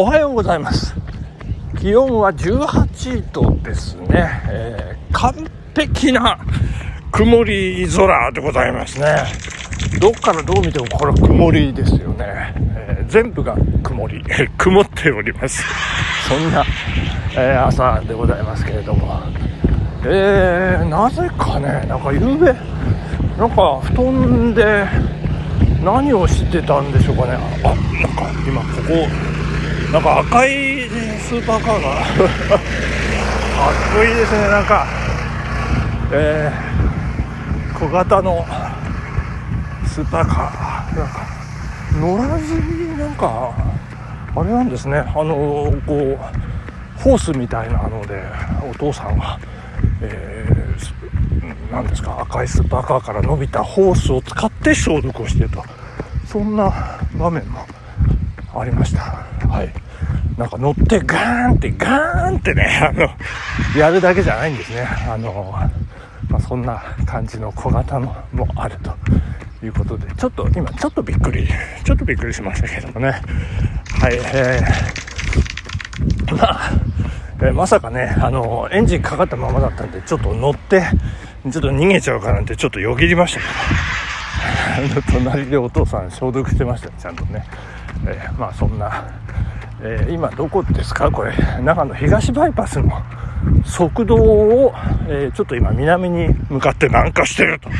おはようございます。気温は18度ですね、えー、完璧な曇り空でございますね。どっからどう見てもこれ曇りですよね、えー、全部が曇り。曇っております。そんな、えー、朝でございますけれども。えー、なぜかねなんか夕べなんか布団で何をしてたんでしょうかね。あなんか今ここなんか赤いスーパーカーが。かっこいいですね。なんかえー、小型のスーパーカー。なんか乗らずになんかあれなんですね。あのこうホースみたいなのでお父さんが、えー、なんですか赤いスーパーカーから伸びたホースを使って消毒をしていると。そんな場面もありました。はい。なんか乗ってガーンってガーンってね あのやるだけじゃないんですね。あの、まあ、そんな感じの小型のもあるということで。ちょっと今ちょっとびっくりちょっとびっくりしましたけどもね。はいえー、まあ、えー、まさかねあのエンジンかかったままだったんでちょっと乗ってちょっと逃げちゃうかなんてちょっとよぎりましたけど。隣でお父さん消毒してましたねちゃんとね、えー、まあそんなえー、今どこですか？これ長野東バイパスの側道を、えー、ちょっと今南に向かって南下してるという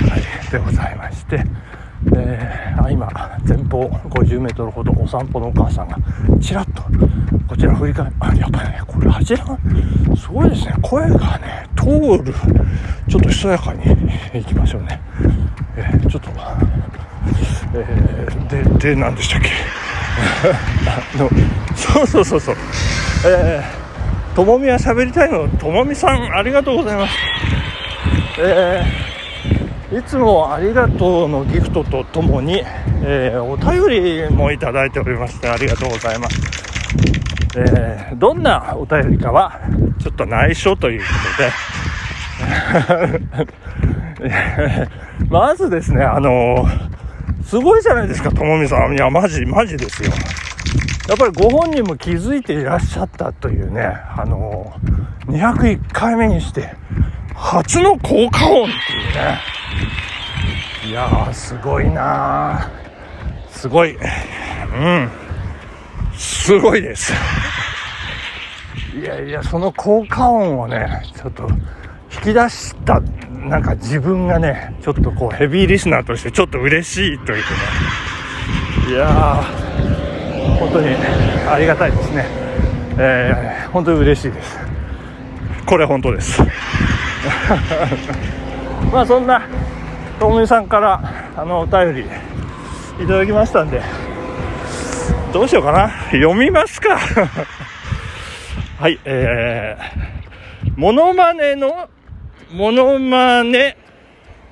状態でございまして、えー、今前方50メートルほどお散歩のお母さんがちらっとこちら振り返あやっぱりねこれ柱がすごいですね声がね通る。ちょっとひそやかに行きましょうね、えー、ちょっと えー、でで何でしたっけ？あのそうそうそうそう。えー、ともみは喋りたいの？ともみさんありがとうございます。えー、いつもありがとうのギフトとともに、えー、お便りもいただいておりましてありがとうございます、えー、どんなお便りかはちょっと内緒ということで。まずですねあのーすごいじゃないですか、ともみさん。いや、マジ、マジですよ。やっぱりご本人も気づいていらっしゃったというね、あのー、201回目にして、初の効果音っていうね。いやー、すごいなすごい。うん。すごいです。いやいや、その効果音をね、ちょっと引き出したなんか自分がねちょっとこうヘビーリスナーとしてちょっと嬉しいというか。いやー本当にありがたいですね。えー、本当に嬉しいです。これ本当です。まあそんなともみさんからあのお便りいただきましたんで。どうしようかな。読みますか。はいえー、モノマネのモノマネ、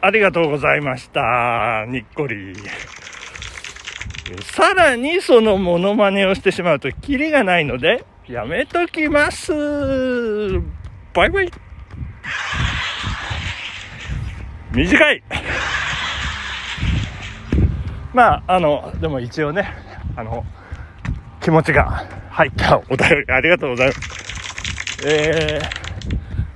ありがとうございました。にっこり。さらにそのモノマネをしてしまうとキリがないので、やめときます。バイバイ。短い。まあ、あの、でも一応ね、あの、気持ちが入ったお便りありがとうございます。えー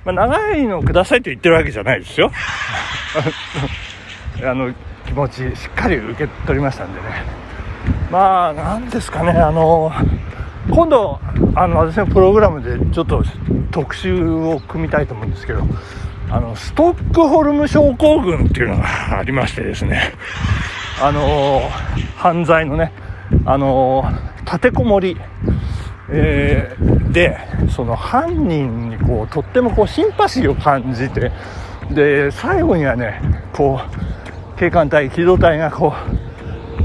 まあ、長いのくださいと言ってるわけじゃないですよ。あの気持ちしっかり受け取りましたんでね。まあなんですかね。あの今度あの私のプログラムでちょっと特集を組みたいと思うんですけどあのストックホルム症候群っていうのがありましてですね。あの犯罪のねあの立てこもりえー、でその犯人にこうとってもこうシンパシーを感じてで最後にはねこう警官隊機動隊がこ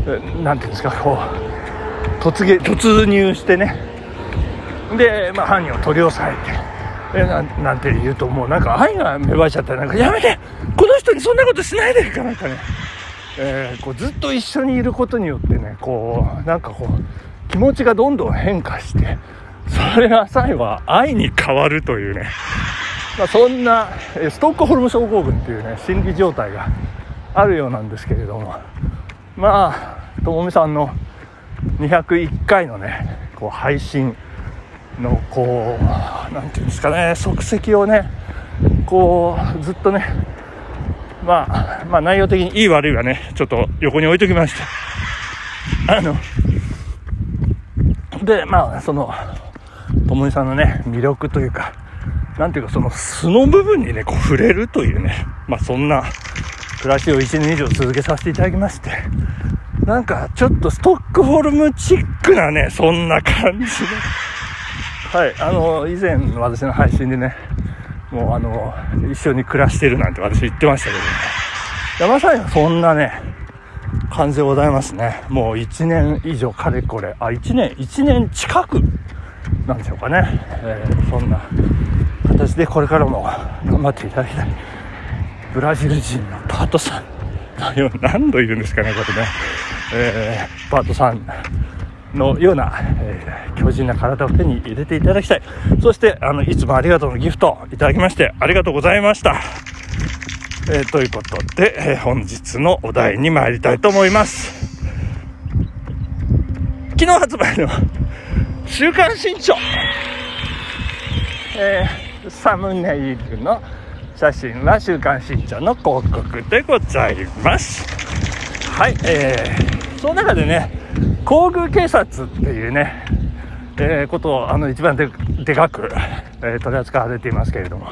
う何ていうんですかこう突撃突入してね。で、まあ、犯人を取り押さえてえななんて言うともうなんか愛が芽生えちゃったなんかやめてこの人にそんなことしないでかなんかね、えー、こうずっと一緒にいることによってねこうなんかこう気持ちがどんどん変化してそれが最後は愛に変わるというね、まあ、そんなストックホルム症候群っていうね心理状態があるようなんですけれども。まあともみさんの201回のねこう配信のこう何て言うんですかね足跡をねこうずっとねまあまあ内容的にいい悪いはねちょっと横に置いときました。あのでまあそのともみさんのね魅力というかなんていうかその素の部分にねこう触れるというねまあそんな暮らしを1年以上続けさせていただきましてなんかちょっとストックフォルムチックなねそんな感じではいあの以前私の配信でねもうあの一緒に暮らしてるなんて私言ってましたけどね。山さんそんなね感じでございますね。もう1年以上かれこれ。あ1年1年近くなんでしょうかね、えー、そんな形でこれからも頑張っていただきたいブラジル人のパートさん何度いるんですかねこれね、えー、パートさんのような、えー、強靭な体を手に入れていただきたい。そしてあのいつもありがとうのギフトいただきましてありがとうございました。えー、ということで、えー、本日のお題に参りたいと思います。昨日発売の「週刊新潮」えー、サムネイルの写真は「週刊新潮」の広告でございます。はいえー、その中でね皇宮警察っていうね、えー、ことをあの一番ででかく、え、取り扱われていますけれども。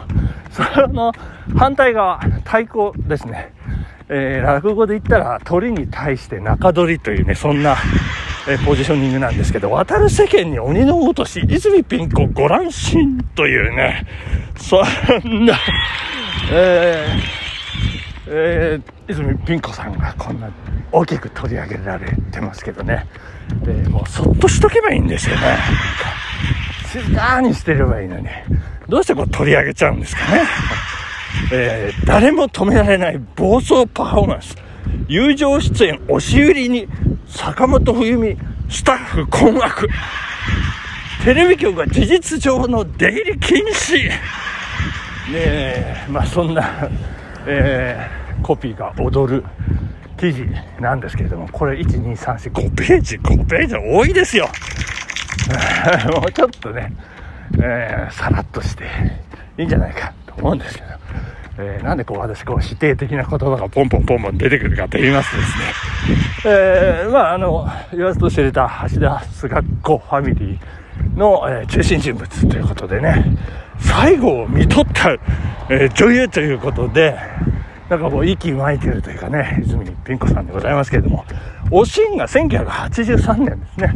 その反対側対抗ですね、えー、落語で言ったら鳥に対して中鳥というねそんな、えー、ポジショニングなんですけど渡る世間に鬼の落とし泉ピン子ご乱心というねそんな、えーえー、泉ピン子さんがこんな大きく取り上げられてますけどね、えー、もうそっとしとけばいいんですよね。静かにしてればいいのにどうしてこう取り上げちゃうんですかね。えー、誰も止められない暴走パフォーマンス。友情出演押し売りに坂本冬美スタッフ困惑。テレビ局が事実上の出入り禁止。ねえ、まあそんな、えー、コピーが踊る記事なんですけれども、これ1、2、3、4、5ページ、5ページ多いですよ。もうちょっとね、えー、さらっとしていいんじゃないかと思うんですけど、えー、なんでこう私こう否定的な言葉がポンポンポンポン出てくるかと言いますとですね、えー、まああの言わずと知れた橋田須賀子ファミリーの、えー、中心人物ということでね最後を見とった、えー、女優ということでなんかもう息巻いてるというかね泉ピン子さんでございますけれどもおしんが1983年ですね。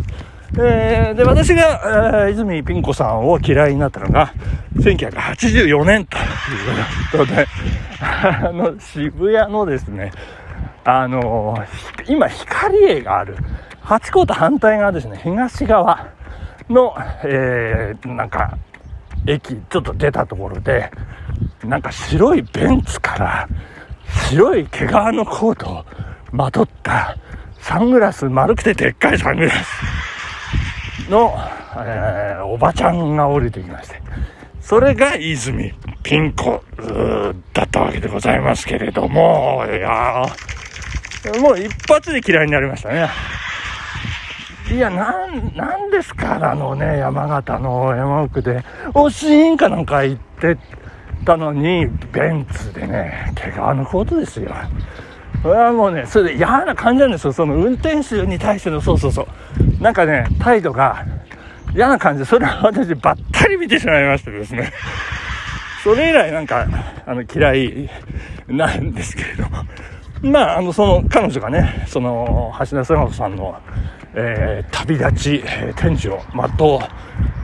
えー、で、私が、えー、泉ピン子さんを嫌いになったのが、1984年ということで、あの、渋谷のですね、あの、今、光栄がある、ハチ公と反対側ですね、東側の、えー、なんか、駅、ちょっと出たところで、なんか白いベンツから、白い毛皮のコートをまとった、サングラス、丸くてでっかいサングラス。の、えー、おばちゃんが降りてきまして、それが泉ピン子だったわけでございますけれども、いやもう一発で嫌いになりましたね。いや、なん、なんですか、あのね、山形の山奥で、おしーんかなんか行ってたのに、ベンツでね、毛皮のコートですよ。それはもうね、それで嫌な感じなんですよ。その運転手に対しての、そうそうそう。なんかね、態度が嫌な感じで、それは私ばったり見てしまいましてですね。それ以来なんか、あの、嫌いなんですけれども。まあ、あの、その、彼女がね、その、橋田壽賀さんの、えー、旅立ち、えー、天寿を全う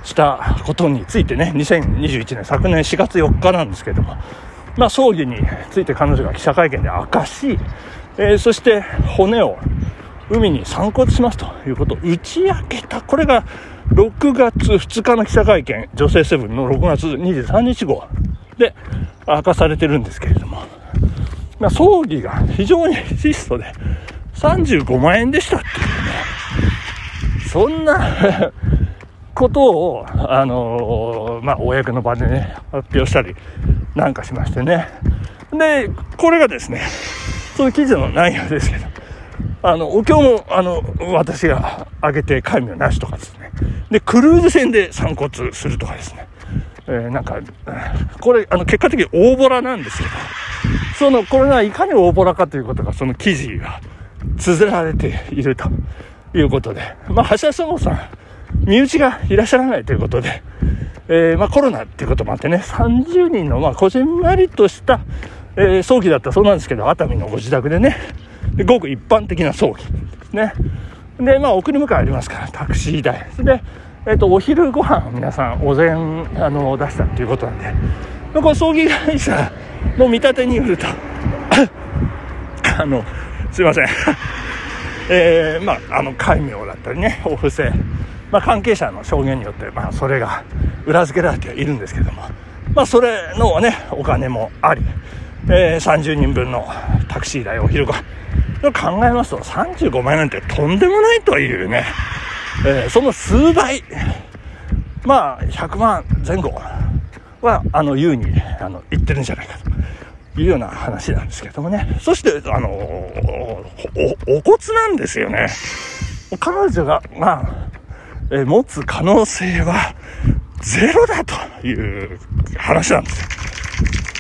したことについてね、2021年、昨年4月4日なんですけども、まあ、葬儀について彼女が記者会見で明かし、えー、そして骨を海に散骨しますということを打ち明けた。これが6月2日の記者会見、女性セブンの6月23日号で明かされてるんですけれども、まあ、葬儀が非常に質素で35万円でしたっていうね、そんな ことを、あのー、まあ、公の場でね、発表したりなんかしましてね。で、これがですね、その記事の内容ですけど、あの、お経も、あの、私が上げて戒名なしとかですね。で、クルーズ船で散骨するとかですね。えー、なんか、これ、あの、結果的に大ボラなんですよ。その、これがいかに大ボラかということが、その記事が綴られているということで、まあ、橋田相撲さん、身内がいらっしゃらないということで、えー、まあ、コロナっていうこともあってね、30人の、まあ、こじんまりとした、えー、葬儀だったそうなんですけど、熱海のご自宅でね、でごく一般的な葬儀ですね。で、まあ、送り迎えありますから、タクシー代。で、えっ、と、お昼ご飯皆さん、お膳、あの、出したっていうことなんで、この葬儀会社の見立てによると、あの、すいません。えー、まあ、あの、戒名だったりね、お布施、まあ、関係者の証言によって、まあ、それが裏付けられてはいるんですけども、まあ、それのね、お金もあり、えー、30人分のタクシー代、お昼ご飯、考えますと35万円なんてとんでもないというね、えー、その数倍、まあ、100万前後は、あの、優に、あの、言ってるんじゃないかというような話なんですけどもね。そして、あの、お、お骨なんですよね。彼女が、まあ、えー、持つ可能性はゼロだという話なんですよ。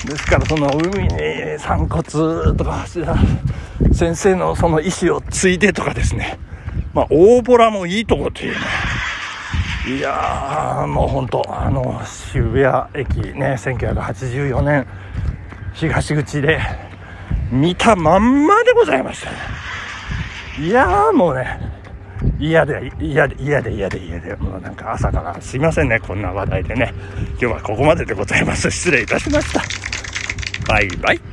ですから、その海に散骨とか、先生のその意思を継いでとかですね、まあ、大ボラもいいとこっていうね。いやー、もう本当あの、渋谷駅ね、1984年、東口で、見たまんまでございました。いやー、もうね、嫌で、嫌で、嫌で、嫌で、嫌で、もうなんか朝からすいませんね、こんな話題でね。今日はここまででございます。失礼いたしました。バイバイ。